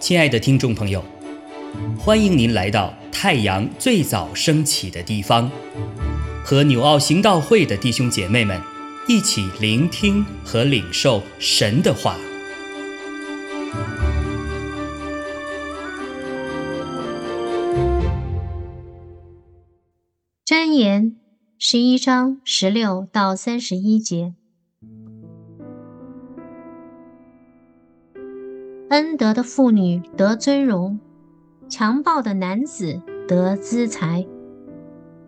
亲爱的听众朋友，欢迎您来到太阳最早升起的地方，和纽奥行道会的弟兄姐妹们一起聆听和领受神的话。箴言十一章十六到三十一节。恩德的妇女得尊荣，强暴的男子得资财。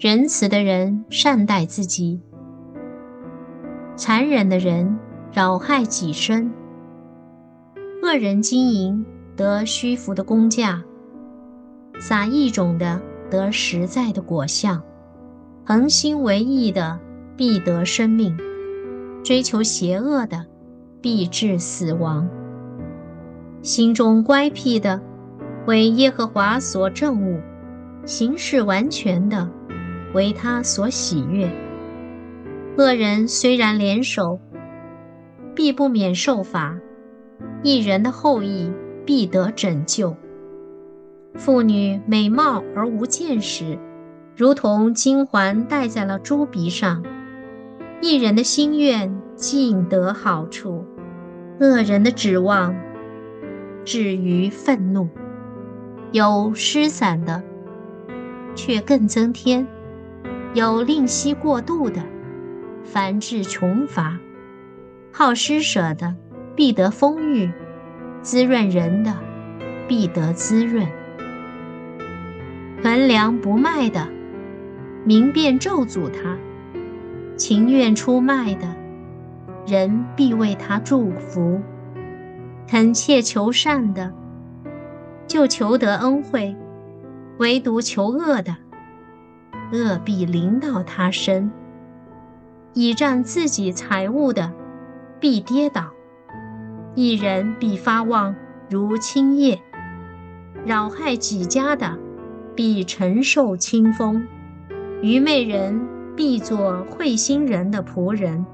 仁慈的人善待自己，残忍的人扰害己身。恶人经营得虚浮的工价，撒异种的得实在的果相。恒心为义的必得生命，追求邪恶的必致死亡。心中乖僻的，为耶和华所憎恶；行事完全的，为他所喜悦。恶人虽然联手，必不免受罚；一人的后裔必得拯救。妇女美貌而无见识，如同金环戴在了猪鼻上。一人的心愿尽得好处，恶人的指望。至于愤怒，有失散的，却更增添；有吝惜过度的，凡至穷乏；好施舍的，必得丰裕；滋润人的，必得滋润；衡量不卖的，明便咒诅他；情愿出卖的，人必为他祝福。恳切求善的，就求得恩惠；唯独求恶的，恶必临到他身。倚仗自己财物的，必跌倒；一人必发旺如青叶；扰害几家的，必承受清风；愚昧人必做会心人的仆人。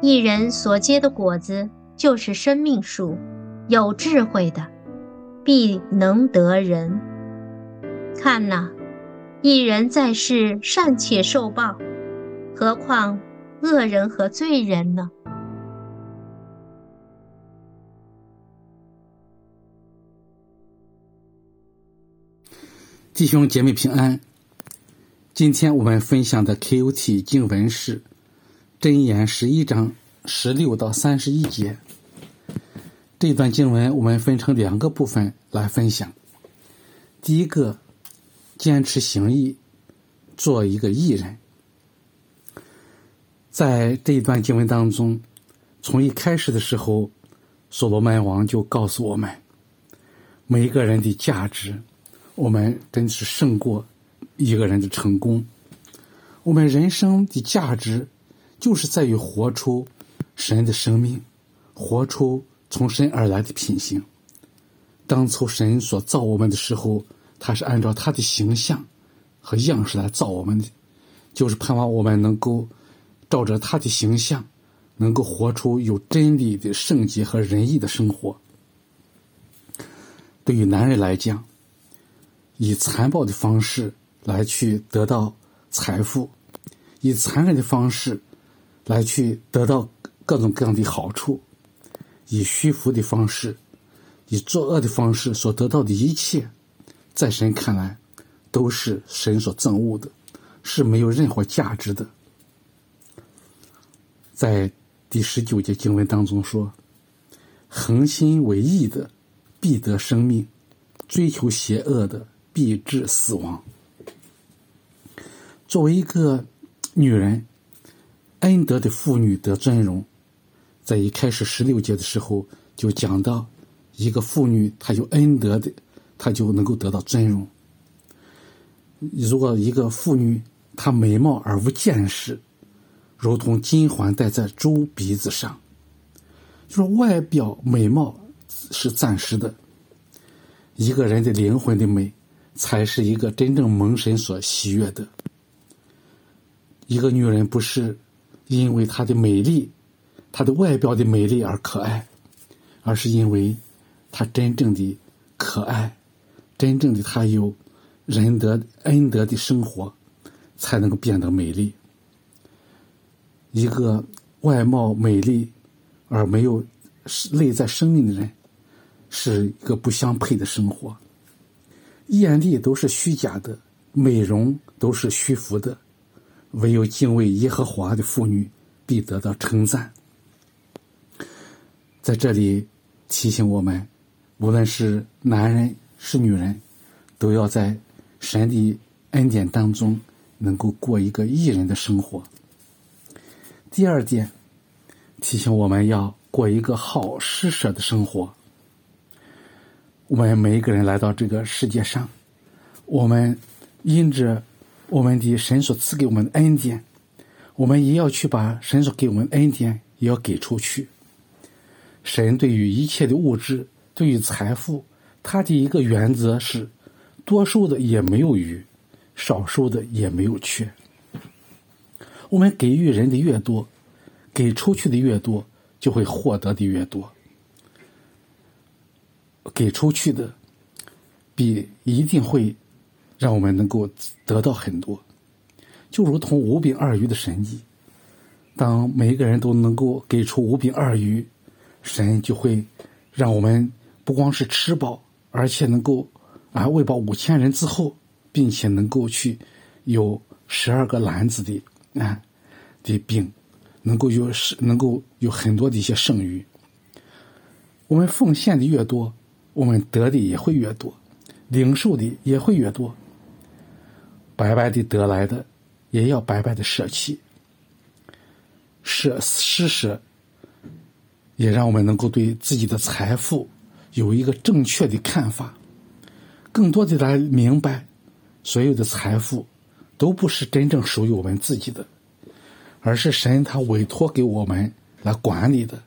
一人所结的果子。就是生命树，有智慧的必能得人。看呐，一人在世尚且受报，何况恶人和罪人呢？弟兄姐妹平安。今天我们分享的 KOT 经文是《真言》十一章十六到三十一节。这段经文我们分成两个部分来分享。第一个，坚持行义，做一个义人。在这一段经文当中，从一开始的时候，所罗门王就告诉我们，每一个人的价值，我们真是胜过一个人的成功。我们人生的价值，就是在于活出神的生命，活出。从神而来的品行。当初神所造我们的时候，他是按照他的形象和样式来造我们的，就是盼望我们能够照着他的形象，能够活出有真理的圣洁和仁义的生活。对于男人来讲，以残暴的方式来去得到财富，以残忍的方式来去得到各种各样的好处。以虚浮的方式，以作恶的方式所得到的一切，在神看来，都是神所憎恶的，是没有任何价值的。在第十九节经文当中说：“恒心为义的，必得生命；追求邪恶的，必致死亡。”作为一个女人，恩德的妇女得尊荣。在一开始十六节的时候，就讲到一个妇女，她有恩德的，她就能够得到尊荣。如果一个妇女她美貌而无见识，如同金环戴在猪鼻子上，就是外表美貌是暂时的，一个人的灵魂的美，才是一个真正蒙神所喜悦的。一个女人不是因为她的美丽。她的外表的美丽而可爱，而是因为她真正的可爱，真正的她有仁德恩德的生活，才能够变得美丽。一个外貌美丽而没有内在生命的人，是一个不相配的生活。艳丽都是虚假的，美容都是虚浮的，唯有敬畏耶和华的妇女必得到称赞。在这里提醒我们，无论是男人是女人，都要在神的恩典当中能够过一个艺人的生活。第二点，提醒我们要过一个好施舍的生活。我们每一个人来到这个世界上，我们因着我们的神所赐给我们的恩典，我们也要去把神所给我们的恩典也要给出去。神对于一切的物质，对于财富，他的一个原则是：多数的也没有余，少数的也没有缺。我们给予人的越多，给出去的越多，就会获得的越多。给出去的，比一定会让我们能够得到很多，就如同五饼二鱼的神迹。当每一个人都能够给出五饼二鱼，神就会让我们不光是吃饱，而且能够啊喂饱五千人之后，并且能够去有十二个篮子的啊的饼，能够有是能够有很多的一些剩余。我们奉献的越多。我们得的也会越多，领受的也会越多。白白的得来的，也要白白的舍弃。舍施舍，也让我们能够对自己的财富有一个正确的看法，更多的来明白，所有的财富都不是真正属于我们自己的，而是神他委托给我们来管理的，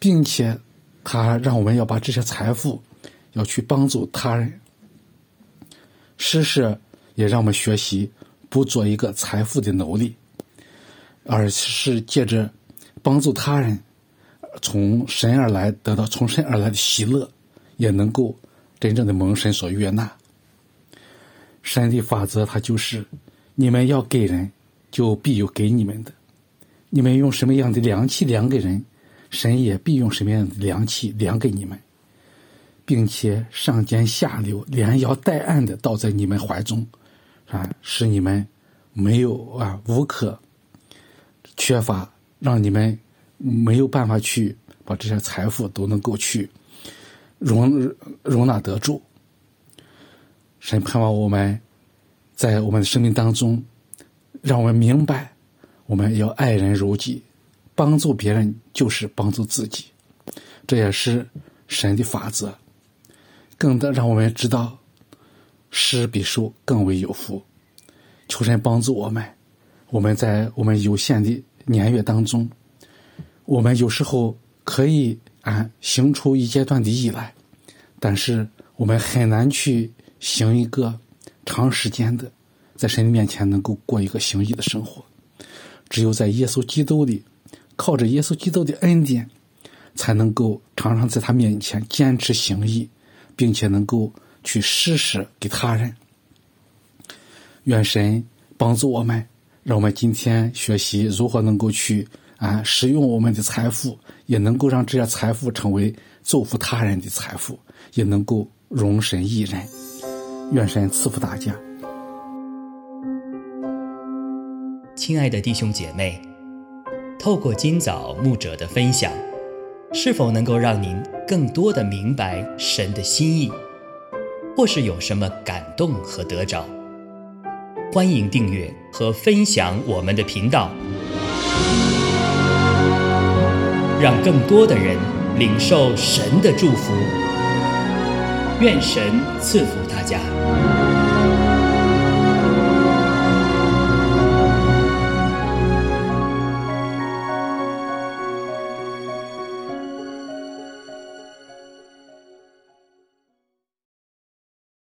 并且他让我们要把这些财富。要去帮助他人，施舍也让我们学习不做一个财富的奴隶，而是借着帮助他人，从神而来得到从神而来的喜乐，也能够真正的蒙神所悦纳。神的法则，它就是你们要给人，就必有给你们的；你们用什么样的良气量给人，神也必用什么样的良气量给你们。并且上尖下流、连摇带按的倒在你们怀中，啊，使你们没有啊无可缺乏，让你们没有办法去把这些财富都能够去容容纳得住。神盼望我们在我们的生命当中，让我们明白，我们要爱人如己，帮助别人就是帮助自己，这也是神的法则。更的让我们知道，施比受更为有福。求神帮助我们，我们在我们有限的年月当中，我们有时候可以啊行出一阶段的义来，但是我们很难去行一个长时间的，在神的面前能够过一个行义的生活。只有在耶稣基督里，靠着耶稣基督的恩典，才能够常常在他面前坚持行义。并且能够去施舍给他人，愿神帮助我们，让我们今天学习如何能够去啊使用我们的财富，也能够让这些财富成为造福他人的财富，也能够容神一人。愿神赐福大家。亲爱的弟兄姐妹，透过今早牧者的分享。是否能够让您更多的明白神的心意，或是有什么感动和得着？欢迎订阅和分享我们的频道，让更多的人领受神的祝福。愿神赐福大家。